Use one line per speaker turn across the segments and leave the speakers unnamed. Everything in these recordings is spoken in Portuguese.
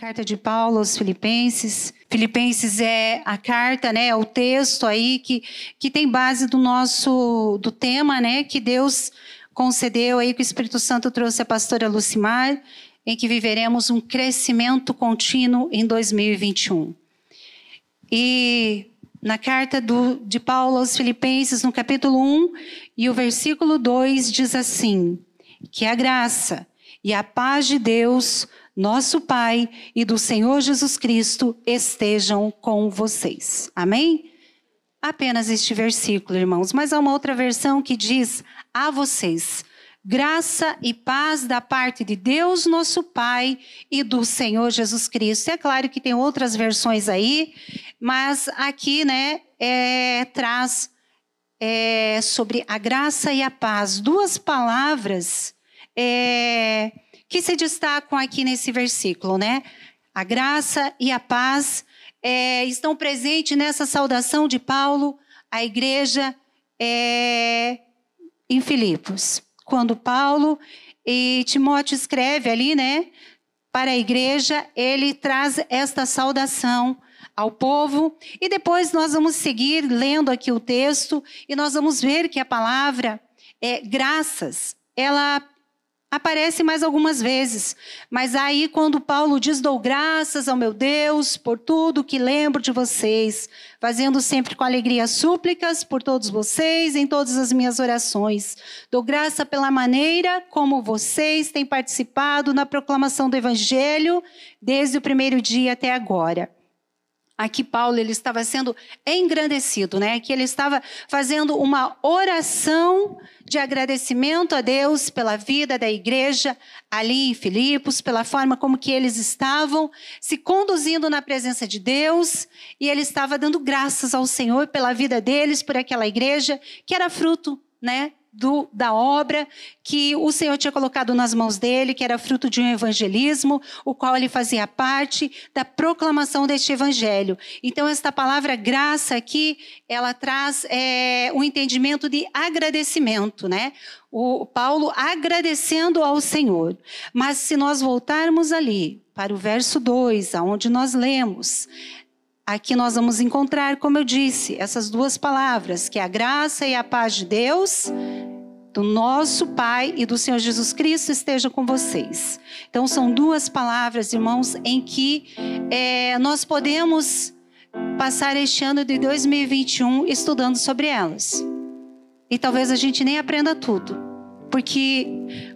Carta de Paulo aos Filipenses. Filipenses é a carta, né, é o texto aí que, que tem base do nosso do tema, né, que Deus concedeu aí que o Espírito Santo trouxe a pastora Lucimar, em que viveremos um crescimento contínuo em 2021. E na carta do, de Paulo aos Filipenses, no capítulo 1 e o versículo 2 diz assim: que a graça e a paz de Deus nosso Pai e do Senhor Jesus Cristo estejam com vocês. Amém? Apenas este versículo, irmãos, mas há uma outra versão que diz a vocês: graça e paz da parte de Deus, nosso Pai, e do Senhor Jesus Cristo. É claro que tem outras versões aí, mas aqui, né, é, traz é, sobre a graça e a paz, duas palavras. É, que se destacam aqui nesse versículo, né? A graça e a paz é, estão presentes nessa saudação de Paulo à igreja é, em Filipos. Quando Paulo e Timóteo escreve ali, né, para a igreja, ele traz esta saudação ao povo. E depois nós vamos seguir lendo aqui o texto e nós vamos ver que a palavra é graças, ela Aparece mais algumas vezes, mas aí quando Paulo diz: Dou graças ao meu Deus por tudo que lembro de vocês, fazendo sempre com alegria súplicas por todos vocês em todas as minhas orações. Dou graça pela maneira como vocês têm participado na proclamação do Evangelho desde o primeiro dia até agora aqui Paulo ele estava sendo engrandecido, né? Que ele estava fazendo uma oração de agradecimento a Deus pela vida da igreja ali em Filipos, pela forma como que eles estavam se conduzindo na presença de Deus, e ele estava dando graças ao Senhor pela vida deles, por aquela igreja que era fruto, né, do, da obra que o Senhor tinha colocado nas mãos dele, que era fruto de um evangelismo, o qual ele fazia parte da proclamação deste evangelho. Então, esta palavra graça aqui, ela traz é, um entendimento de agradecimento, né? O Paulo agradecendo ao Senhor. Mas se nós voltarmos ali para o verso 2, aonde nós lemos, Aqui nós vamos encontrar, como eu disse, essas duas palavras, que é a graça e a paz de Deus, do nosso Pai e do Senhor Jesus Cristo esteja com vocês. Então são duas palavras, irmãos, em que é, nós podemos passar este ano de 2021 estudando sobre elas. E talvez a gente nem aprenda tudo, porque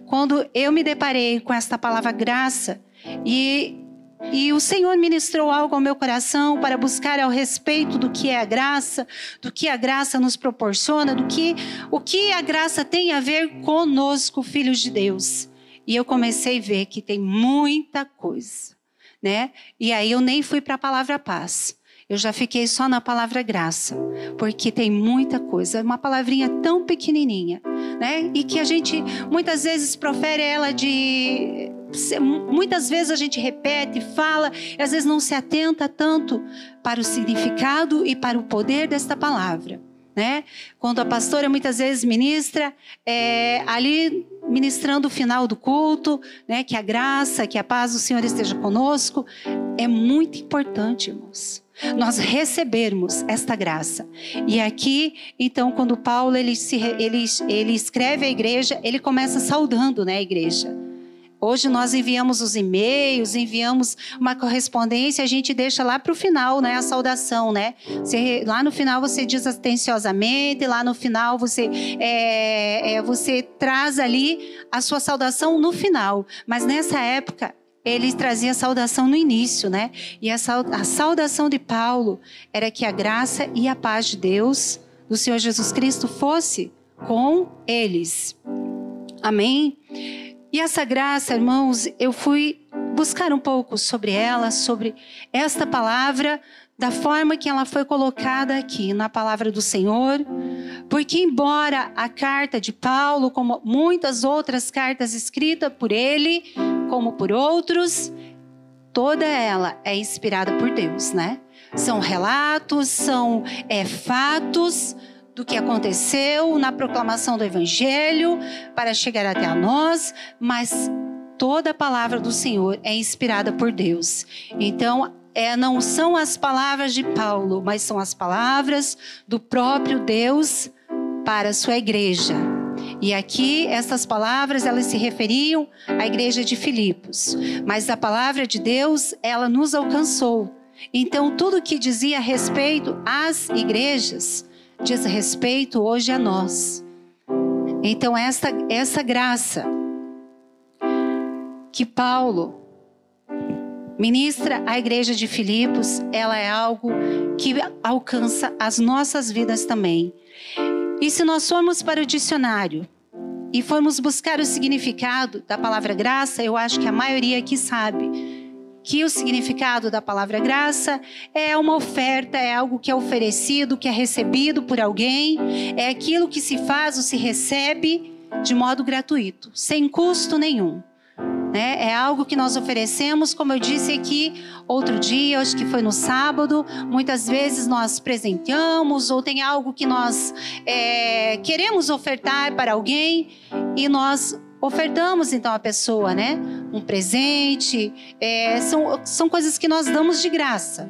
quando eu me deparei com esta palavra graça e e o Senhor ministrou algo ao meu coração para buscar ao respeito do que é a graça, do que a graça nos proporciona, do que o que a graça tem a ver conosco, filhos de Deus. E eu comecei a ver que tem muita coisa, né? E aí eu nem fui para a palavra paz. Eu já fiquei só na palavra graça, porque tem muita coisa, uma palavrinha tão pequenininha, né? E que a gente muitas vezes profere ela de muitas vezes a gente repete, fala, e às vezes não se atenta tanto para o significado e para o poder desta palavra. Né? Quando a pastora muitas vezes ministra, é, ali ministrando o final do culto, né? que a graça, que a paz do Senhor esteja conosco, é muito importante, irmãos nós recebermos esta graça. E aqui, então, quando Paulo ele, se, ele, ele escreve a igreja, ele começa saudando né, a igreja. Hoje nós enviamos os e-mails, enviamos uma correspondência, a gente deixa lá para o final, né, a saudação, né? Você, lá no final você diz atenciosamente, lá no final você é, é, você traz ali a sua saudação no final. Mas nessa época ele trazia saudação no início, né? E a saudação de Paulo era que a graça e a paz de Deus, do Senhor Jesus Cristo, fosse com eles. Amém? E essa graça, irmãos, eu fui buscar um pouco sobre ela, sobre esta palavra, da forma que ela foi colocada aqui na palavra do Senhor. Porque, embora a carta de Paulo, como muitas outras cartas escritas por ele, como por outros, toda ela é inspirada por Deus, né? São relatos, são é, fatos do que aconteceu na proclamação do Evangelho para chegar até a nós, mas toda a palavra do Senhor é inspirada por Deus. Então, é, não são as palavras de Paulo, mas são as palavras do próprio Deus para a sua igreja. E aqui essas palavras elas se referiam à igreja de Filipos, mas a palavra de Deus ela nos alcançou. Então tudo que dizia a respeito às igrejas diz respeito hoje a nós. Então essa essa graça que Paulo ministra à igreja de Filipos, ela é algo que alcança as nossas vidas também. E se nós formos para o dicionário e formos buscar o significado da palavra graça, eu acho que a maioria aqui sabe que o significado da palavra graça é uma oferta, é algo que é oferecido, que é recebido por alguém, é aquilo que se faz ou se recebe de modo gratuito, sem custo nenhum. Né? É algo que nós oferecemos, como eu disse aqui outro dia, acho que foi no sábado. Muitas vezes nós presenteamos ou tem algo que nós é, queremos ofertar para alguém e nós ofertamos então a pessoa, né? Um presente, é, são, são coisas que nós damos de graça.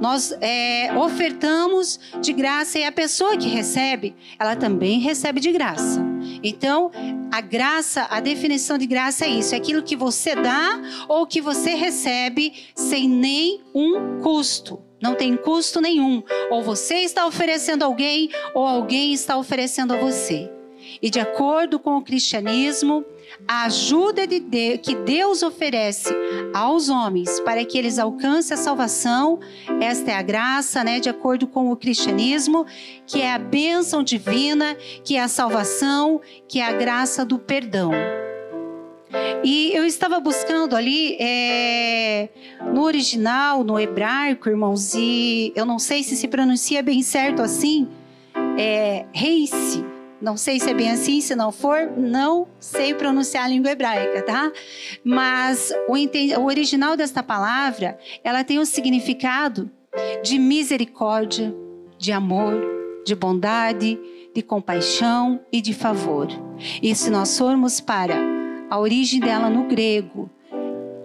Nós é, ofertamos de graça e a pessoa que recebe, ela também recebe de graça. Então, a graça, a definição de graça é isso: é aquilo que você dá ou que você recebe sem nenhum custo. Não tem custo nenhum. Ou você está oferecendo a alguém, ou alguém está oferecendo a você. E de acordo com o cristianismo, a ajuda de Deus, que Deus oferece aos homens para que eles alcancem a salvação, esta é a graça, né, de acordo com o cristianismo, que é a bênção divina, que é a salvação, que é a graça do perdão. E eu estava buscando ali é, no original, no hebraico, irmãos, e eu não sei se se pronuncia bem certo assim, é não sei se é bem assim, se não for, não sei pronunciar a língua hebraica, tá? Mas o, o original desta palavra, ela tem um significado de misericórdia, de amor, de bondade, de compaixão e de favor. E se nós formos para a origem dela no grego,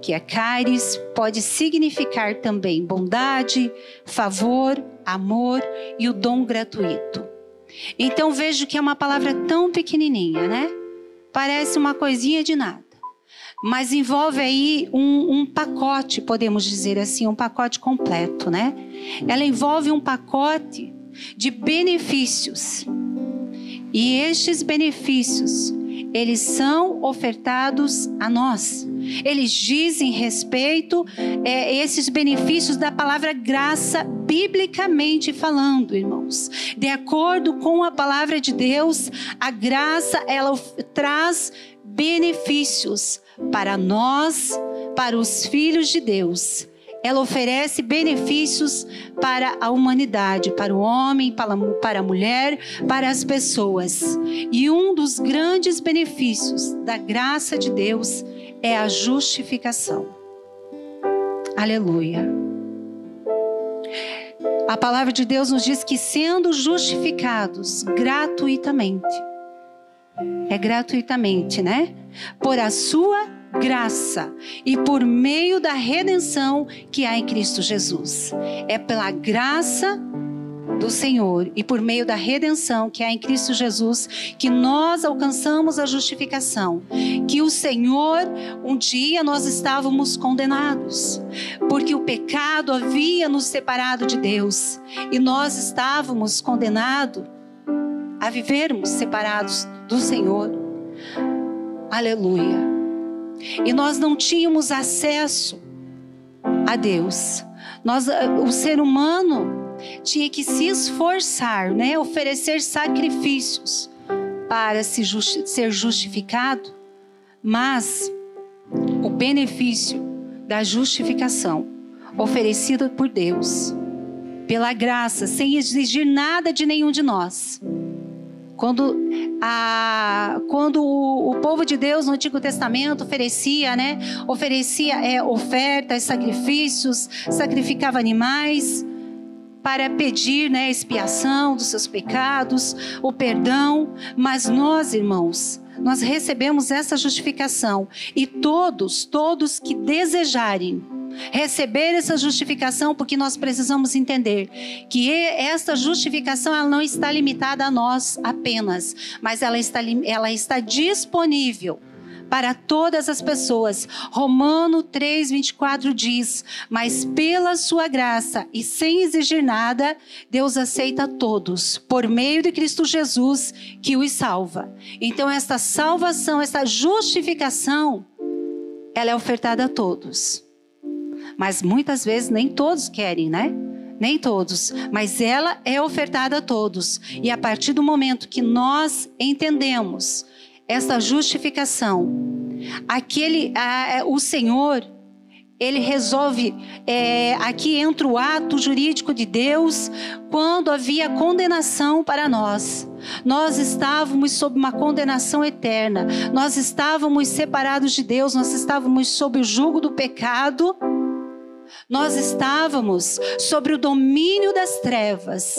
que é caris, pode significar também bondade, favor, amor e o dom gratuito. Então vejo que é uma palavra tão pequenininha, né? Parece uma coisinha de nada. Mas envolve aí um, um pacote, podemos dizer assim, um pacote completo, né? Ela envolve um pacote de benefícios. E estes benefícios eles são ofertados a nós. Eles dizem respeito é, esses benefícios da palavra graça, biblicamente falando, irmãos. De acordo com a palavra de Deus, a graça ela traz benefícios para nós, para os filhos de Deus ela oferece benefícios para a humanidade, para o homem, para a mulher, para as pessoas. E um dos grandes benefícios da graça de Deus é a justificação. Aleluia. A palavra de Deus nos diz que sendo justificados gratuitamente, é gratuitamente, né? Por a sua graça e por meio da redenção que há em Cristo Jesus. É pela graça do Senhor e por meio da redenção que há em Cristo Jesus que nós alcançamos a justificação. Que o Senhor, um dia nós estávamos condenados, porque o pecado havia nos separado de Deus e nós estávamos condenados a vivermos separados do Senhor. Aleluia. E nós não tínhamos acesso a Deus. Nós, o ser humano tinha que se esforçar, né, oferecer sacrifícios para se justi ser justificado, mas o benefício da justificação oferecida por Deus, pela graça, sem exigir nada de nenhum de nós, quando, a, quando o, o, povo de Deus no Antigo Testamento oferecia, né? Oferecia é, ofertas, sacrifícios, sacrificava animais. Para pedir né, expiação dos seus pecados, o perdão, mas nós, irmãos, nós recebemos essa justificação. E todos, todos que desejarem receber essa justificação, porque nós precisamos entender que esta justificação ela não está limitada a nós apenas, mas ela está, ela está disponível para todas as pessoas. Romano 3:24 diz: "Mas pela sua graça e sem exigir nada, Deus aceita todos por meio de Cristo Jesus que os salva". Então esta salvação, esta justificação, ela é ofertada a todos. Mas muitas vezes nem todos querem, né? Nem todos, mas ela é ofertada a todos. E a partir do momento que nós entendemos essa justificação, aquele, a, o Senhor, ele resolve, é, aqui entra o ato jurídico de Deus, quando havia condenação para nós. Nós estávamos sob uma condenação eterna, nós estávamos separados de Deus, nós estávamos sob o jugo do pecado nós estávamos sobre o domínio das trevas.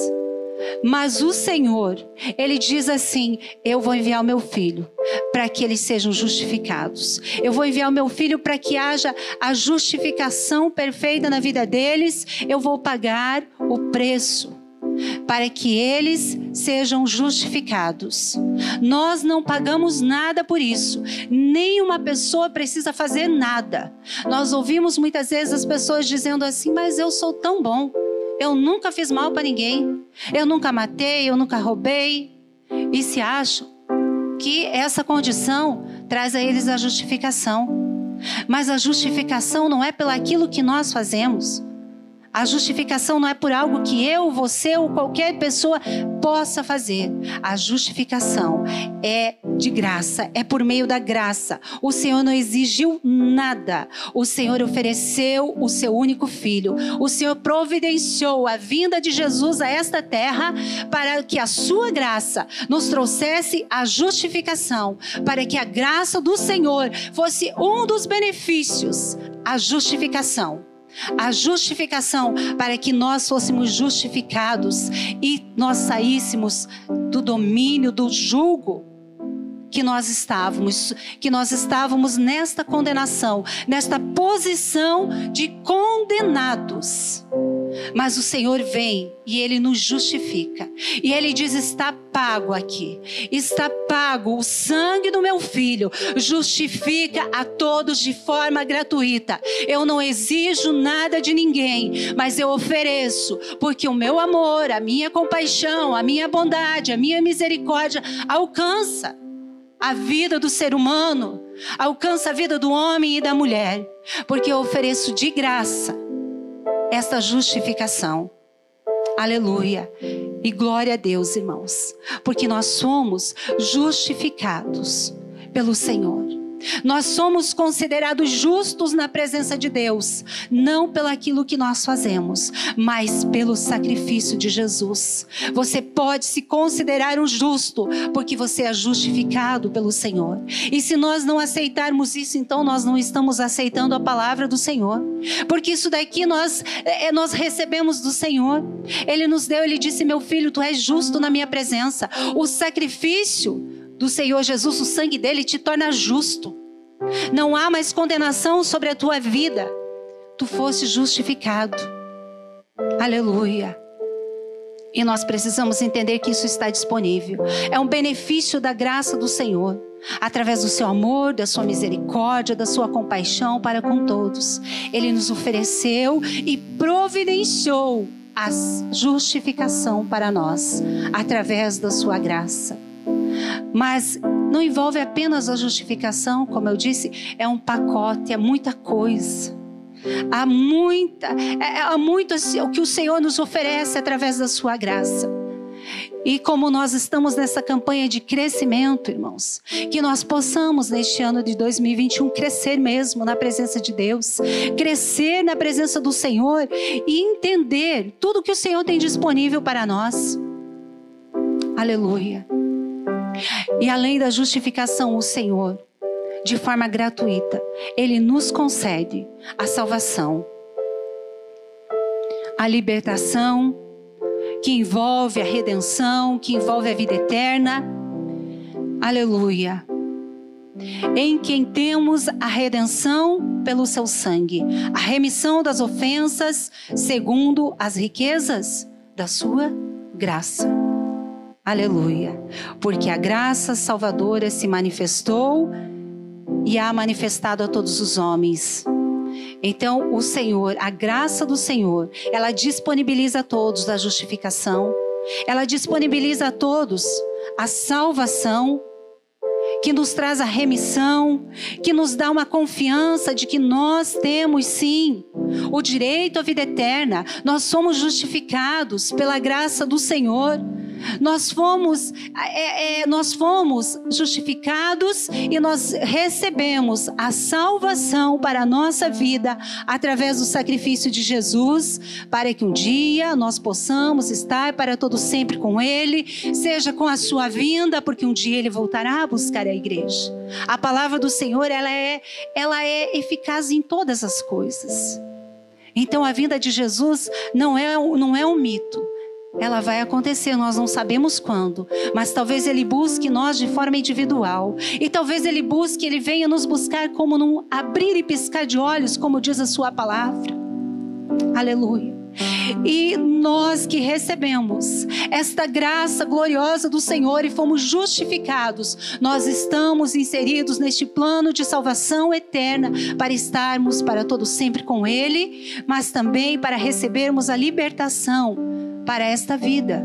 Mas o Senhor, Ele diz assim: Eu vou enviar o meu filho para que eles sejam justificados. Eu vou enviar o meu filho para que haja a justificação perfeita na vida deles. Eu vou pagar o preço para que eles sejam justificados. Nós não pagamos nada por isso. Nenhuma pessoa precisa fazer nada. Nós ouvimos muitas vezes as pessoas dizendo assim: "Mas eu sou tão bom. Eu nunca fiz mal para ninguém. Eu nunca matei, eu nunca roubei." E se acham que essa condição traz a eles a justificação. Mas a justificação não é pelo aquilo que nós fazemos. A justificação não é por algo que eu, você ou qualquer pessoa possa fazer. A justificação é de graça, é por meio da graça. O Senhor não exigiu nada. O Senhor ofereceu o seu único filho. O Senhor providenciou a vinda de Jesus a esta terra para que a sua graça nos trouxesse a justificação, para que a graça do Senhor fosse um dos benefícios, a justificação a justificação para que nós fôssemos justificados e nós saíssemos do domínio, do jugo que nós estávamos, que nós estávamos nesta condenação, nesta posição de condenados. Mas o Senhor vem e ele nos justifica. E ele diz: está pago aqui. Está pago o sangue do meu filho. Justifica a todos de forma gratuita. Eu não exijo nada de ninguém, mas eu ofereço, porque o meu amor, a minha compaixão, a minha bondade, a minha misericórdia alcança a vida do ser humano, alcança a vida do homem e da mulher, porque eu ofereço de graça esta justificação. Aleluia. E glória a Deus, irmãos, porque nós somos justificados pelo Senhor. Nós somos considerados justos na presença de Deus, não pelo aquilo que nós fazemos, mas pelo sacrifício de Jesus. Você pode se considerar um justo, porque você é justificado pelo Senhor. E se nós não aceitarmos isso, então nós não estamos aceitando a palavra do Senhor, porque isso daqui nós, é, nós recebemos do Senhor. Ele nos deu, ele disse: Meu filho, tu és justo na minha presença. O sacrifício do Senhor Jesus, o sangue dele te torna justo. Não há mais condenação sobre a tua vida. Tu foste justificado. Aleluia. E nós precisamos entender que isso está disponível. É um benefício da graça do Senhor, através do seu amor, da sua misericórdia, da sua compaixão para com todos. Ele nos ofereceu e providenciou a justificação para nós, através da sua graça. Mas não envolve apenas a justificação, como eu disse, é um pacote, é muita coisa. Há muita, é, há muito o que o Senhor nos oferece através da sua graça. E como nós estamos nessa campanha de crescimento, irmãos, que nós possamos neste ano de 2021 crescer mesmo na presença de Deus, crescer na presença do Senhor e entender tudo que o Senhor tem disponível para nós. Aleluia. E além da justificação, o Senhor, de forma gratuita, Ele nos concede a salvação, a libertação que envolve a redenção, que envolve a vida eterna. Aleluia. Em quem temos a redenção pelo seu sangue, a remissão das ofensas, segundo as riquezas da sua graça. Aleluia. Porque a graça salvadora se manifestou e há manifestado a todos os homens. Então, o Senhor, a graça do Senhor, ela disponibiliza a todos a justificação, ela disponibiliza a todos a salvação, que nos traz a remissão, que nos dá uma confiança de que nós temos sim o direito à vida eterna, nós somos justificados pela graça do Senhor. Nós fomos, é, é, nós fomos justificados e nós recebemos a salvação para a nossa vida através do sacrifício de Jesus, para que um dia nós possamos estar para todo sempre com Ele, seja com a sua vinda, porque um dia Ele voltará a buscar a igreja. A palavra do Senhor ela é, ela é eficaz em todas as coisas. Então a vinda de Jesus não é, não é um mito ela vai acontecer, nós não sabemos quando, mas talvez ele busque nós de forma individual. E talvez ele busque, ele venha nos buscar como num abrir e piscar de olhos, como diz a sua palavra. Aleluia. E nós que recebemos esta graça gloriosa do Senhor e fomos justificados, nós estamos inseridos neste plano de salvação eterna para estarmos para todo sempre com Ele, mas também para recebermos a libertação para esta vida.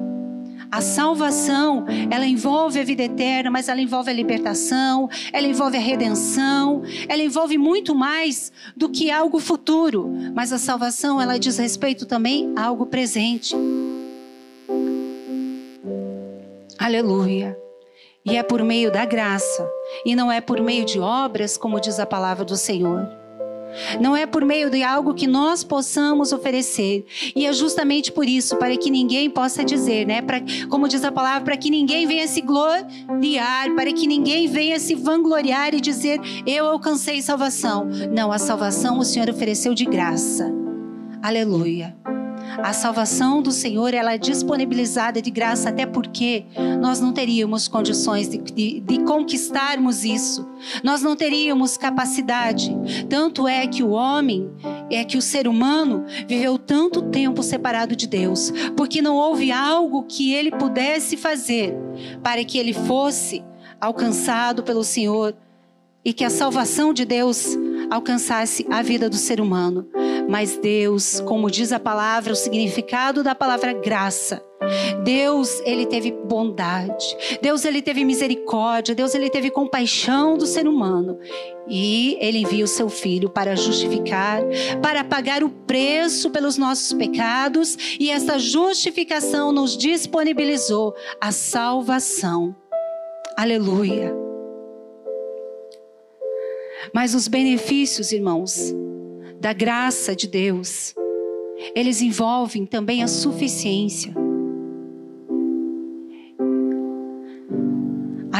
A salvação, ela envolve a vida eterna, mas ela envolve a libertação, ela envolve a redenção, ela envolve muito mais do que algo futuro. Mas a salvação, ela diz respeito também a algo presente. Aleluia. E é por meio da graça, e não é por meio de obras, como diz a palavra do Senhor. Não é por meio de algo que nós possamos oferecer. E é justamente por isso, para que ninguém possa dizer, né? Pra, como diz a palavra, para que ninguém venha se gloriar, para que ninguém venha se vangloriar e dizer, eu alcancei salvação. Não, a salvação o Senhor ofereceu de graça. Aleluia. A salvação do Senhor ela é disponibilizada de graça, até porque nós não teríamos condições de, de, de, conquistarmos isso. Nós não teríamos capacidade. Tanto é que o homem, é que o ser humano viveu tanto tempo separado de Deus, porque não houve algo que ele pudesse fazer para que ele fosse alcançado pelo Senhor e que a salvação de Deus alcançasse a vida do ser humano. Mas Deus, como diz a palavra, o significado da palavra graça, Deus, ele teve bondade. Deus, ele teve misericórdia. Deus, ele teve compaixão do ser humano. E ele envia o seu filho para justificar, para pagar o preço pelos nossos pecados, e essa justificação nos disponibilizou a salvação. Aleluia. Mas os benefícios, irmãos, da graça de Deus, eles envolvem também a suficiência.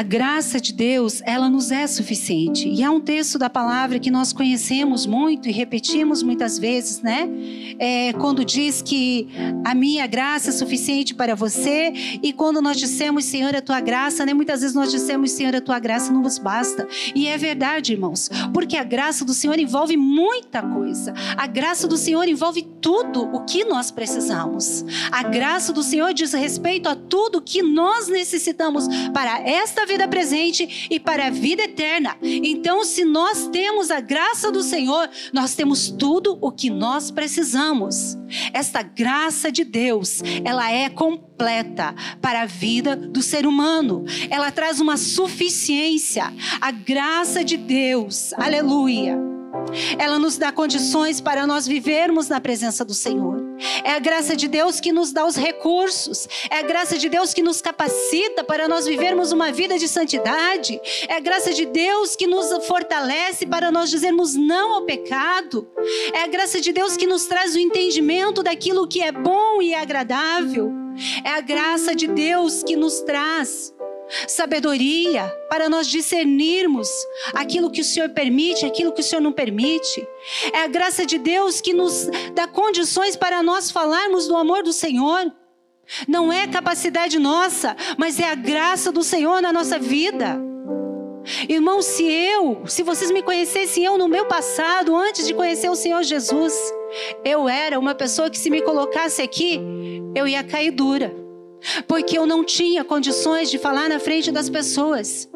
A graça de Deus, ela nos é suficiente. E há um texto da palavra que nós conhecemos muito e repetimos muitas vezes, né? É, quando diz que a minha graça é suficiente para você. E quando nós dissemos, Senhor, a tua graça, né? Muitas vezes nós dissemos, Senhor, a tua graça não nos basta. E é verdade, irmãos, porque a graça do Senhor envolve muita coisa. A graça do Senhor envolve tudo o que nós precisamos. A graça do Senhor diz respeito a tudo que nós necessitamos para esta vida presente e para a vida eterna. Então, se nós temos a graça do Senhor, nós temos tudo o que nós precisamos. Esta graça de Deus, ela é completa para a vida do ser humano. Ela traz uma suficiência. A graça de Deus, aleluia. Ela nos dá condições para nós vivermos na presença do Senhor. É a graça de Deus que nos dá os recursos. É a graça de Deus que nos capacita para nós vivermos uma vida de santidade. É a graça de Deus que nos fortalece para nós dizermos não ao pecado. É a graça de Deus que nos traz o entendimento daquilo que é bom e agradável. É a graça de Deus que nos traz sabedoria para nós discernirmos aquilo que o Senhor permite, aquilo que o Senhor não permite. É a graça de Deus que nos dá condições para nós falarmos do amor do Senhor. Não é capacidade nossa, mas é a graça do Senhor na nossa vida. Irmão, se eu, se vocês me conhecessem eu no meu passado, antes de conhecer o Senhor Jesus, eu era uma pessoa que se me colocasse aqui, eu ia cair dura. Porque eu não tinha condições de falar na frente das pessoas.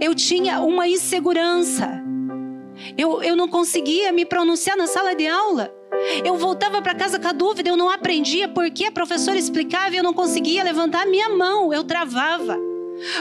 Eu tinha uma insegurança. Eu, eu não conseguia me pronunciar na sala de aula. Eu voltava para casa com a dúvida, eu não aprendia porque a professora explicava e eu não conseguia levantar a minha mão, eu travava.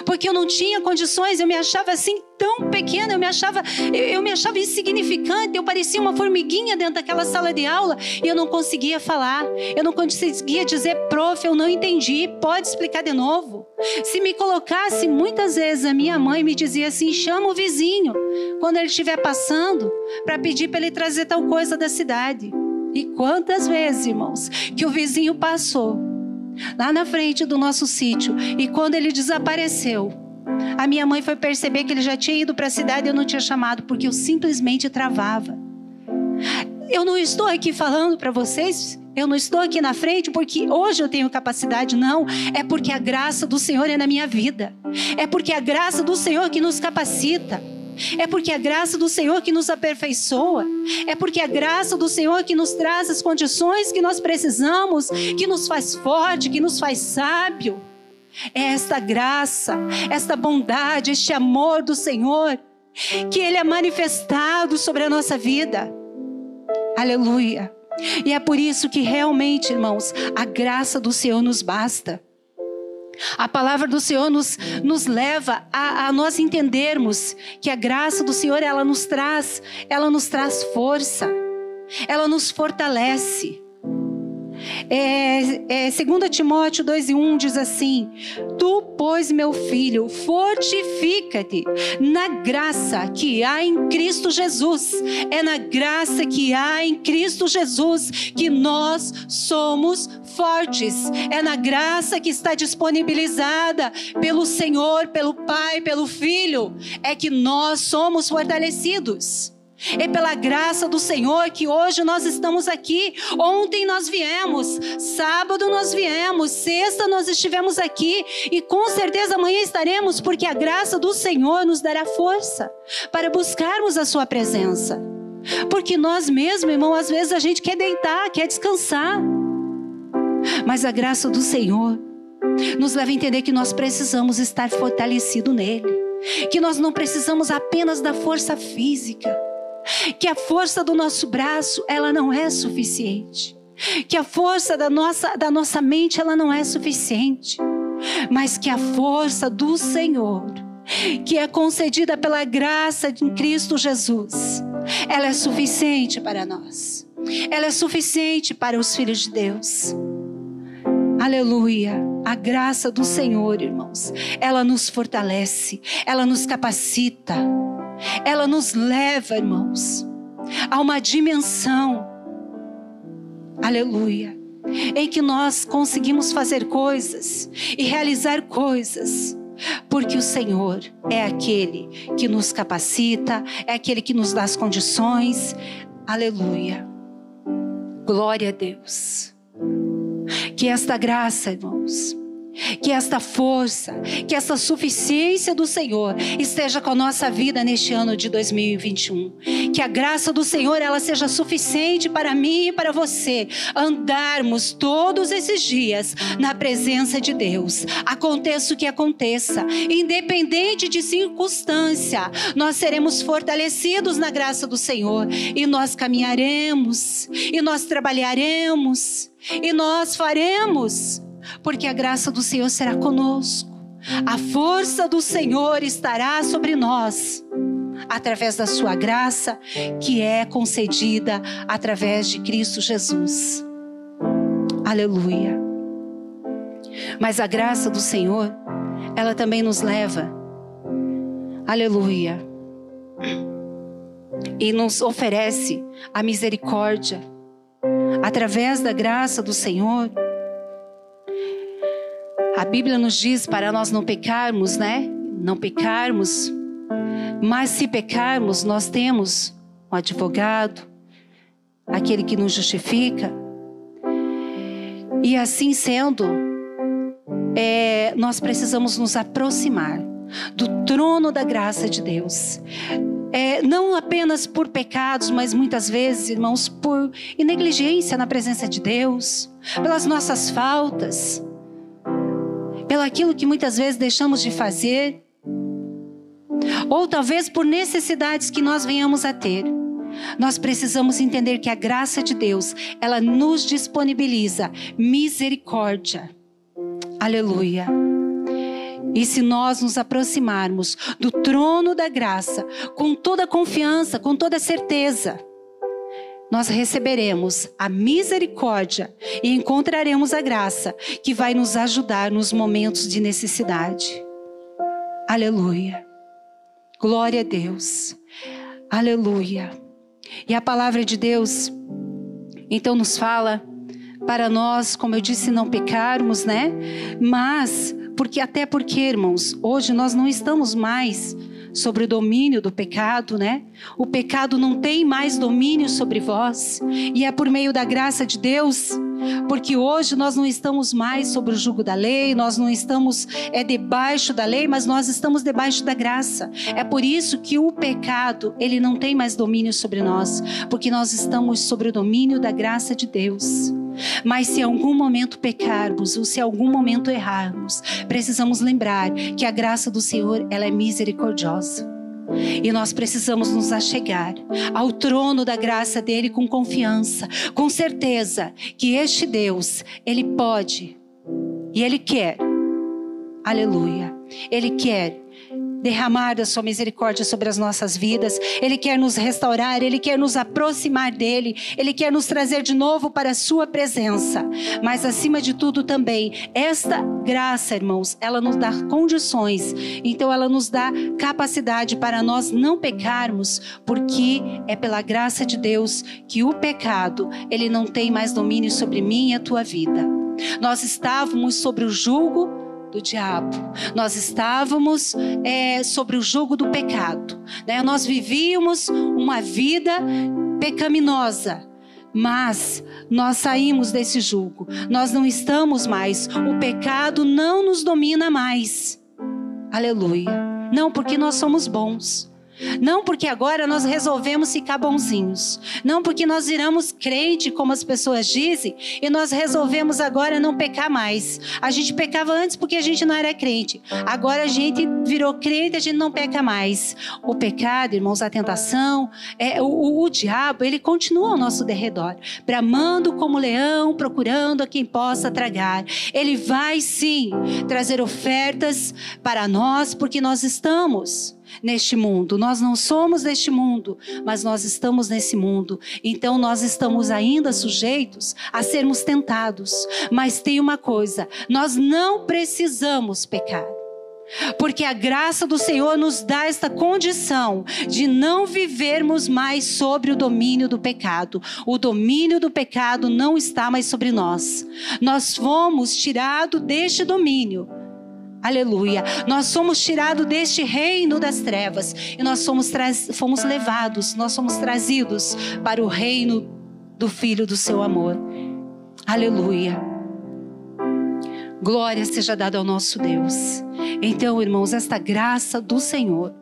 Porque eu não tinha condições, eu me achava assim tão pequena, eu me achava, eu, eu me achava insignificante, eu parecia uma formiguinha dentro daquela sala de aula e eu não conseguia falar. Eu não conseguia dizer, prof, eu não entendi, pode explicar de novo. Se me colocasse, muitas vezes a minha mãe me dizia assim: chama o vizinho quando ele estiver passando para pedir para ele trazer tal coisa da cidade. E quantas vezes, irmãos, que o vizinho passou lá na frente do nosso sítio e quando ele desapareceu, a minha mãe foi perceber que ele já tinha ido para a cidade e eu não tinha chamado porque eu simplesmente travava. Eu não estou aqui falando para vocês, eu não estou aqui na frente porque hoje eu tenho capacidade, não. É porque a graça do Senhor é na minha vida. É porque a graça do Senhor que nos capacita. É porque a graça do Senhor que nos aperfeiçoa. É porque a graça do Senhor que nos traz as condições que nós precisamos, que nos faz forte, que nos faz sábio. É esta graça, esta bondade, este amor do Senhor que ele é manifestado sobre a nossa vida. Aleluia. E é por isso que realmente, irmãos, a graça do Senhor nos basta. A palavra do Senhor nos, nos leva a, a, nós entendermos que a graça do Senhor ela nos traz, ela nos traz força, ela nos fortalece. É, é, 2 Timóteo 2 e 1 diz assim: Tu, pois, meu filho, fortifica-te na graça que há em Cristo Jesus. É na graça que há em Cristo Jesus que nós somos fortes. É na graça que está disponibilizada pelo Senhor, pelo Pai, pelo Filho, é que nós somos fortalecidos. É pela graça do Senhor que hoje nós estamos aqui. Ontem nós viemos, sábado nós viemos, sexta nós estivemos aqui e com certeza amanhã estaremos, porque a graça do Senhor nos dará força para buscarmos a Sua presença. Porque nós mesmos, irmão, às vezes a gente quer deitar, quer descansar. Mas a graça do Senhor nos leva a entender que nós precisamos estar fortalecido nele, que nós não precisamos apenas da força física, que a força do nosso braço, ela não é suficiente. Que a força da nossa, da nossa mente, ela não é suficiente. Mas que a força do Senhor, que é concedida pela graça de Cristo Jesus, ela é suficiente para nós. Ela é suficiente para os filhos de Deus. Aleluia. A graça do Senhor, irmãos, ela nos fortalece, ela nos capacita ela nos leva, irmãos, a uma dimensão, aleluia, em que nós conseguimos fazer coisas e realizar coisas, porque o Senhor é aquele que nos capacita, é aquele que nos dá as condições, aleluia. Glória a Deus. Que esta graça, irmãos, que esta força, que esta suficiência do Senhor esteja com a nossa vida neste ano de 2021. Que a graça do Senhor ela seja suficiente para mim e para você andarmos todos esses dias na presença de Deus. Aconteça o que aconteça, independente de circunstância, nós seremos fortalecidos na graça do Senhor e nós caminharemos e nós trabalharemos e nós faremos porque a graça do Senhor será conosco. A força do Senhor estará sobre nós, através da Sua graça, que é concedida através de Cristo Jesus. Aleluia. Mas a graça do Senhor, ela também nos leva, aleluia, e nos oferece a misericórdia. Através da graça do Senhor, a Bíblia nos diz para nós não pecarmos, né? Não pecarmos. Mas se pecarmos, nós temos um advogado, aquele que nos justifica. E assim sendo, é, nós precisamos nos aproximar do trono da graça de Deus. É, não apenas por pecados, mas muitas vezes, irmãos, por negligência na presença de Deus, pelas nossas faltas, pelo aquilo que muitas vezes deixamos de fazer, ou talvez por necessidades que nós venhamos a ter. Nós precisamos entender que a graça de Deus, ela nos disponibiliza misericórdia. Aleluia. E se nós nos aproximarmos do trono da graça com toda confiança, com toda certeza, nós receberemos a misericórdia e encontraremos a graça que vai nos ajudar nos momentos de necessidade. Aleluia. Glória a Deus. Aleluia. E a palavra de Deus então nos fala para nós, como eu disse, não pecarmos, né? Mas porque até porque, irmãos, hoje nós não estamos mais sobre o domínio do pecado, né? O pecado não tem mais domínio sobre vós, e é por meio da graça de Deus, porque hoje nós não estamos mais sobre o jugo da lei, nós não estamos é debaixo da lei, mas nós estamos debaixo da graça. É por isso que o pecado, ele não tem mais domínio sobre nós, porque nós estamos sobre o domínio da graça de Deus. Mas se em algum momento pecarmos ou se em algum momento errarmos, precisamos lembrar que a graça do Senhor, ela é misericordiosa. E nós precisamos nos achegar ao trono da graça dele com confiança, com certeza que este Deus, ele pode e ele quer. Aleluia. Ele quer derramar da sua misericórdia sobre as nossas vidas. Ele quer nos restaurar, ele quer nos aproximar dele, ele quer nos trazer de novo para a sua presença. Mas acima de tudo também, esta graça, irmãos, ela nos dá condições. Então ela nos dá capacidade para nós não pecarmos, porque é pela graça de Deus que o pecado, ele não tem mais domínio sobre mim e a tua vida. Nós estávamos sobre o julgo do diabo. Nós estávamos é, sobre o jugo do pecado. Né? Nós vivíamos uma vida pecaminosa. Mas nós saímos desse jugo. Nós não estamos mais. O pecado não nos domina mais. Aleluia. Não porque nós somos bons. Não porque agora nós resolvemos ficar bonzinhos. Não porque nós viramos crente, como as pessoas dizem, e nós resolvemos agora não pecar mais. A gente pecava antes porque a gente não era crente. Agora a gente virou crente, a gente não peca mais. O pecado, irmãos, a tentação, é, o, o, diabo, ele continua ao nosso derredor, bramando como leão, procurando a quem possa tragar. Ele vai sim trazer ofertas para nós, porque nós estamos neste mundo. Nós não somos deste mundo, mas nós estamos nesse mundo. Então nós estamos ainda sujeitos a sermos tentados. Mas tem uma coisa: nós não precisamos pecar. Porque a graça do Senhor nos dá esta condição de não vivermos mais sobre o domínio do pecado. O domínio do pecado não está mais sobre nós. Nós fomos tirados deste domínio Aleluia. Nós somos tirados deste reino das trevas e nós somos fomos levados, nós somos trazidos para o reino do Filho do seu amor. Aleluia. Glória seja dada ao nosso Deus. Então, irmãos, esta graça do Senhor,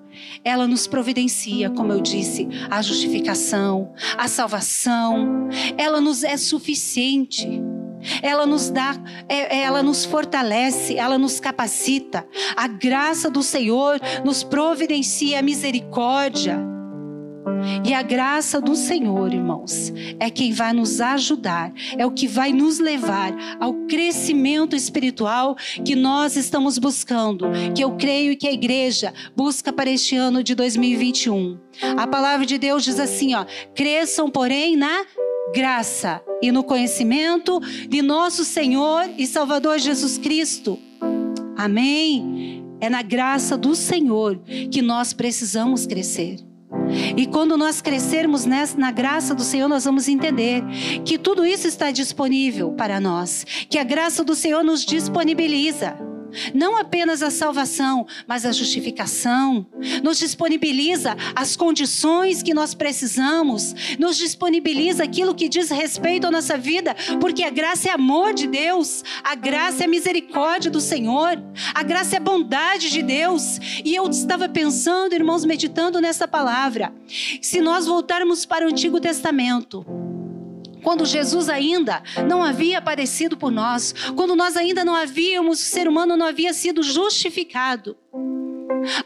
ela nos providencia, como eu disse, a justificação, a salvação, ela nos é suficiente ela nos dá, é, é, ela nos fortalece, ela nos capacita. A graça do Senhor nos providencia a misericórdia. E a graça do Senhor, irmãos, é quem vai nos ajudar, é o que vai nos levar ao crescimento espiritual que nós estamos buscando, que eu creio que a igreja busca para este ano de 2021. A palavra de Deus diz assim, ó: "Cresçam, porém, na graça e no conhecimento de nosso Senhor e Salvador Jesus Cristo. Amém? É na graça do Senhor que nós precisamos crescer. E quando nós crescermos nessa, na graça do Senhor, nós vamos entender que tudo isso está disponível para nós, que a graça do Senhor nos disponibiliza. Não apenas a salvação, mas a justificação. Nos disponibiliza as condições que nós precisamos, nos disponibiliza aquilo que diz respeito à nossa vida, porque a graça é amor de Deus, a graça é misericórdia do Senhor, a graça é bondade de Deus. E eu estava pensando, irmãos, meditando nessa palavra. Se nós voltarmos para o Antigo Testamento, quando Jesus ainda não havia aparecido por nós, quando nós ainda não havíamos, o ser humano não havia sido justificado.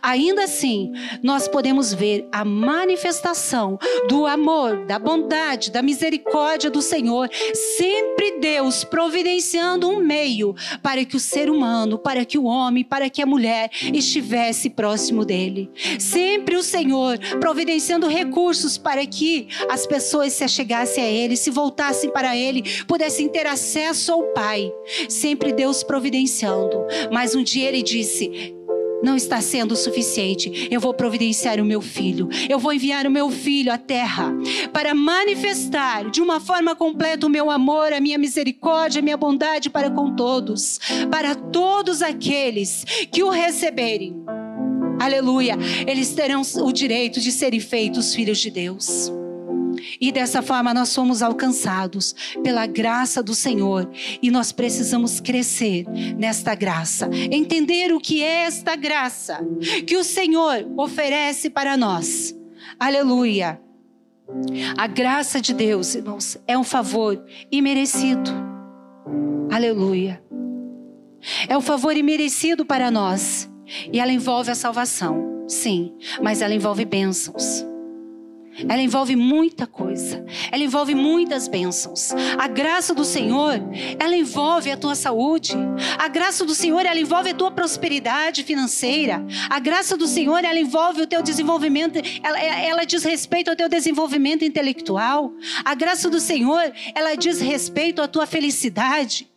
Ainda assim, nós podemos ver a manifestação do amor, da bondade, da misericórdia do Senhor, sempre Deus providenciando um meio para que o ser humano, para que o homem, para que a mulher estivesse próximo dele. Sempre o Senhor providenciando recursos para que as pessoas se achegassem a ele, se voltassem para ele, pudessem ter acesso ao Pai. Sempre Deus providenciando. Mas um dia ele disse: não está sendo o suficiente. Eu vou providenciar o meu filho. Eu vou enviar o meu filho à terra para manifestar de uma forma completa o meu amor, a minha misericórdia, a minha bondade para com todos, para todos aqueles que o receberem. Aleluia. Eles terão o direito de serem feitos filhos de Deus. E dessa forma nós somos alcançados pela graça do Senhor e nós precisamos crescer nesta graça, entender o que é esta graça que o Senhor oferece para nós. Aleluia. A graça de Deus, irmãos, é um favor imerecido. Aleluia. É um favor imerecido para nós. E ela envolve a salvação, sim, mas ela envolve bênçãos. Ela envolve muita coisa. Ela envolve muitas bênçãos. A graça do Senhor, ela envolve a tua saúde. A graça do Senhor, ela envolve a tua prosperidade financeira. A graça do Senhor, ela envolve o teu desenvolvimento, ela, ela diz respeito ao teu desenvolvimento intelectual. A graça do Senhor, ela diz respeito à tua felicidade.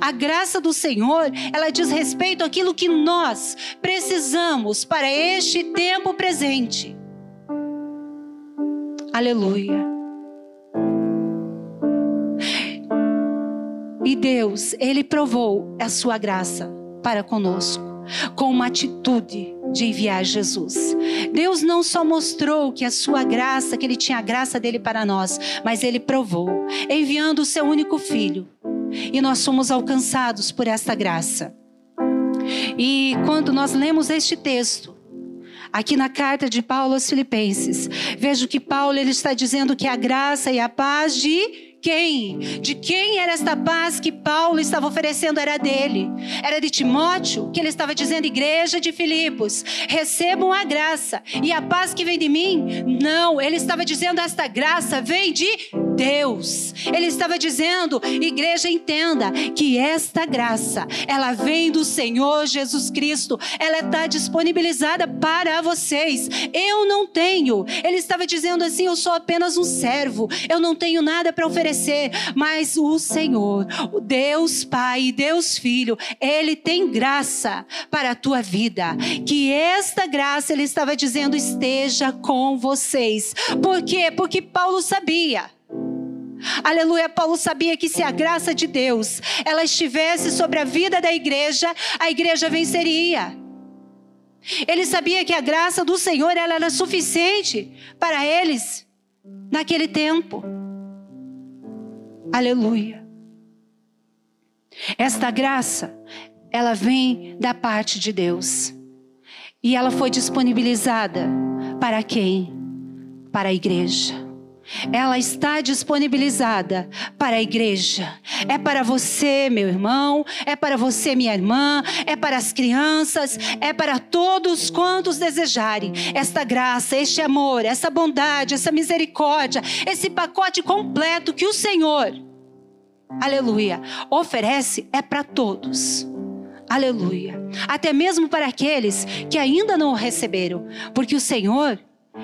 A graça do Senhor, ela diz respeito àquilo que nós precisamos para este tempo presente. Aleluia. E Deus, Ele provou a sua graça para conosco, com uma atitude de enviar Jesus. Deus não só mostrou que a sua graça, que Ele tinha a graça dele para nós, mas Ele provou, enviando o seu único filho. E nós somos alcançados por esta graça. E quando nós lemos este texto, aqui na carta de Paulo aos Filipenses, vejo que Paulo ele está dizendo que a graça e a paz de quem? De quem era esta paz que Paulo estava oferecendo? Era dele. Era de Timóteo, que ele estava dizendo, igreja de Filipos, recebam a graça. E a paz que vem de mim? Não, ele estava dizendo, esta graça vem de Deus. Ele estava dizendo, igreja, entenda que esta graça, ela vem do Senhor Jesus Cristo. Ela está disponibilizada para vocês. Eu não tenho. Ele estava dizendo assim, eu sou apenas um servo. Eu não tenho nada para oferecer mas o Senhor, o Deus Pai Deus Filho, Ele tem graça para a tua vida. Que esta graça, Ele estava dizendo, esteja com vocês. Por quê? Porque Paulo sabia. Aleluia, Paulo sabia que se a graça de Deus ela estivesse sobre a vida da igreja, a igreja venceria. Ele sabia que a graça do Senhor ela era suficiente para eles naquele tempo. Aleluia. Esta graça, ela vem da parte de Deus. E ela foi disponibilizada para quem? Para a igreja. Ela está disponibilizada para a igreja. É para você, meu irmão, é para você, minha irmã, é para as crianças, é para todos quantos desejarem esta graça, este amor, essa bondade, essa misericórdia, esse pacote completo que o Senhor, aleluia, oferece é para todos. Aleluia. Até mesmo para aqueles que ainda não o receberam, porque o Senhor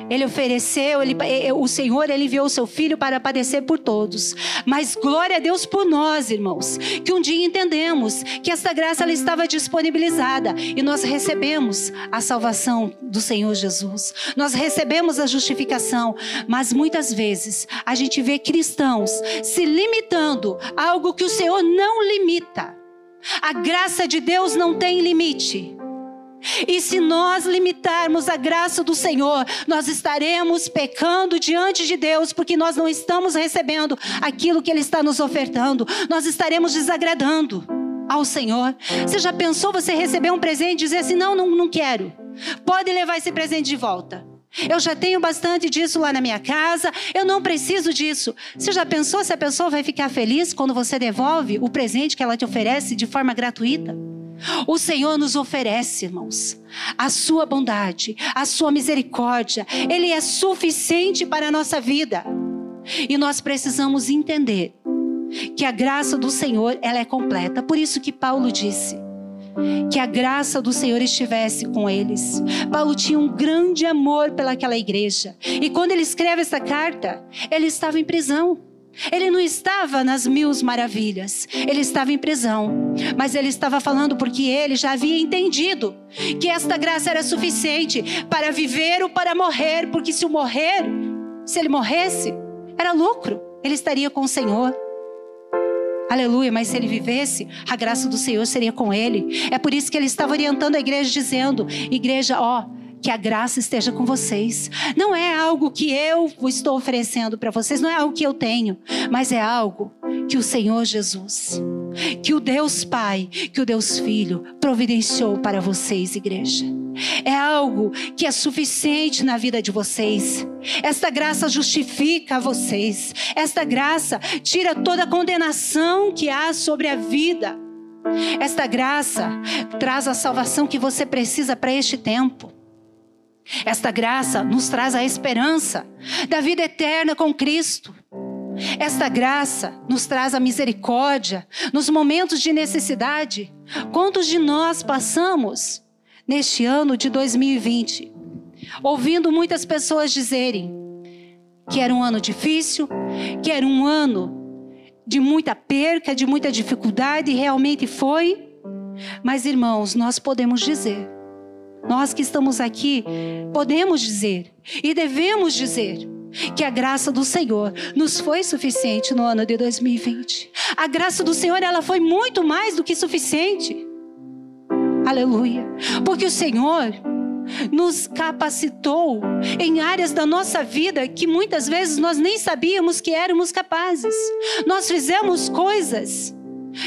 ele ofereceu, ele, o Senhor, ele enviou o seu filho para padecer por todos. Mas glória a Deus por nós, irmãos, que um dia entendemos que essa graça ela estava disponibilizada e nós recebemos a salvação do Senhor Jesus. Nós recebemos a justificação, mas muitas vezes a gente vê cristãos se limitando a algo que o Senhor não limita. A graça de Deus não tem limite. E se nós limitarmos a graça do Senhor, nós estaremos pecando diante de Deus, porque nós não estamos recebendo aquilo que Ele está nos ofertando, nós estaremos desagradando ao Senhor. Você já pensou você receber um presente e dizer assim: não, não, não quero, pode levar esse presente de volta? Eu já tenho bastante disso lá na minha casa, eu não preciso disso. Você já pensou se a pessoa vai ficar feliz quando você devolve o presente que ela te oferece de forma gratuita? O Senhor nos oferece, irmãos, a sua bondade, a sua misericórdia. Ele é suficiente para a nossa vida. E nós precisamos entender que a graça do Senhor, ela é completa. Por isso que Paulo disse: que a graça do Senhor estivesse com eles. Paulo tinha um grande amor pelaquela igreja. E quando ele escreve essa carta, ele estava em prisão. Ele não estava nas mil maravilhas, ele estava em prisão, mas ele estava falando porque ele já havia entendido que esta graça era suficiente para viver ou para morrer, porque se o morrer, se ele morresse, era lucro, ele estaria com o Senhor. Aleluia, mas se ele vivesse, a graça do Senhor seria com ele. É por isso que ele estava orientando a igreja, dizendo: Igreja, ó, que a graça esteja com vocês. Não é algo que eu estou oferecendo para vocês, não é algo que eu tenho, mas é algo que o Senhor Jesus, que o Deus Pai, que o Deus Filho providenciou para vocês, igreja. É algo que é suficiente na vida de vocês. Esta graça justifica vocês. Esta graça tira toda a condenação que há sobre a vida. Esta graça traz a salvação que você precisa para este tempo. Esta graça nos traz a esperança da vida eterna com Cristo. Esta graça nos traz a misericórdia nos momentos de necessidade. Quantos de nós passamos neste ano de 2020, ouvindo muitas pessoas dizerem que era um ano difícil, que era um ano de muita perca, de muita dificuldade, e realmente foi. Mas, irmãos, nós podemos dizer, nós que estamos aqui, podemos dizer e devemos dizer que a graça do Senhor nos foi suficiente no ano de 2020. A graça do Senhor, ela foi muito mais do que suficiente. Aleluia. Porque o Senhor nos capacitou em áreas da nossa vida que muitas vezes nós nem sabíamos que éramos capazes. Nós fizemos coisas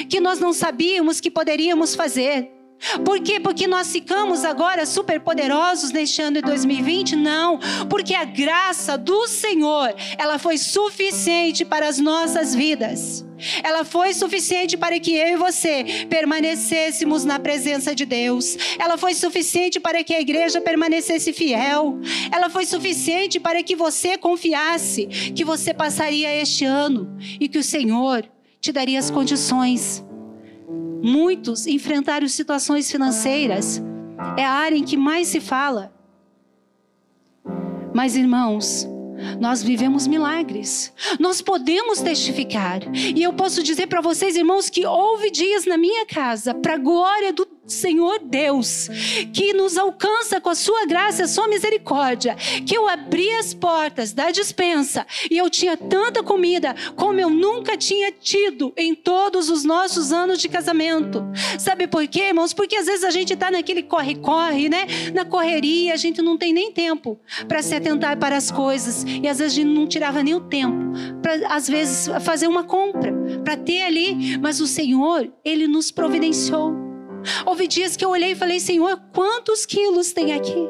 que nós não sabíamos que poderíamos fazer. Por quê? Porque nós ficamos agora super poderosos neste ano de 2020? Não, porque a graça do Senhor, ela foi suficiente para as nossas vidas. Ela foi suficiente para que eu e você permanecêssemos na presença de Deus. Ela foi suficiente para que a igreja permanecesse fiel. Ela foi suficiente para que você confiasse que você passaria este ano e que o Senhor te daria as condições Muitos enfrentaram situações financeiras. É a área em que mais se fala. Mas, irmãos, nós vivemos milagres. Nós podemos testificar. E eu posso dizer para vocês, irmãos, que houve dias na minha casa, para a glória do Senhor Deus, que nos alcança com a sua graça, a sua misericórdia, que eu abri as portas da dispensa e eu tinha tanta comida como eu nunca tinha tido em todos os nossos anos de casamento. Sabe por quê, irmãos? Porque às vezes a gente está naquele corre-corre, né? Na correria, a gente não tem nem tempo para se atentar para as coisas e às vezes a gente não tirava nem o tempo para às vezes fazer uma compra, para ter ali, mas o Senhor, ele nos providenciou. Houve dias que eu olhei e falei: Senhor, quantos quilos tem aqui?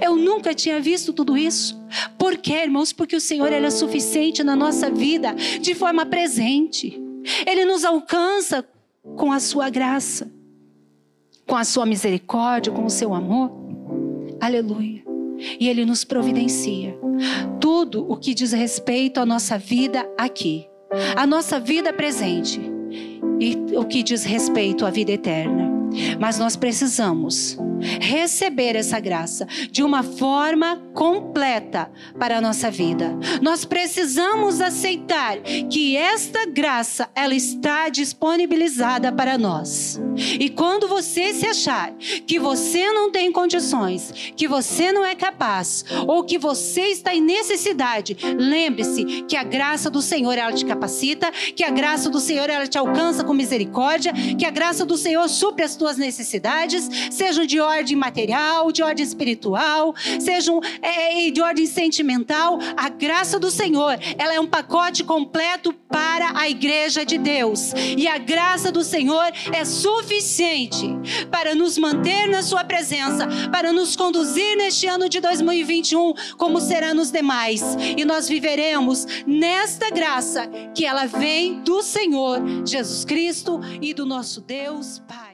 Eu nunca tinha visto tudo isso. Por quê, irmãos? Porque o Senhor ele é suficiente na nossa vida de forma presente. Ele nos alcança com a sua graça, com a sua misericórdia, com o seu amor. Aleluia. E ele nos providencia tudo o que diz respeito à nossa vida aqui, a nossa vida presente e o que diz respeito à vida eterna. Mas nós precisamos receber essa graça de uma forma completa para a nossa vida. Nós precisamos aceitar que esta graça ela está disponibilizada para nós. E quando você se achar que você não tem condições, que você não é capaz ou que você está em necessidade, lembre-se que a graça do Senhor ela te capacita, que a graça do Senhor ela te alcança com misericórdia, que a graça do Senhor supre as tuas necessidades, sejam de ordem material, de ordem espiritual, sejam é, de ordem sentimental. A graça do Senhor, ela é um pacote completo para a igreja de Deus. E a graça do Senhor é suficiente para nos manter na sua presença, para nos conduzir neste ano de 2021 como será nos demais. E nós viveremos nesta graça que ela vem do Senhor Jesus Cristo e do nosso Deus Pai.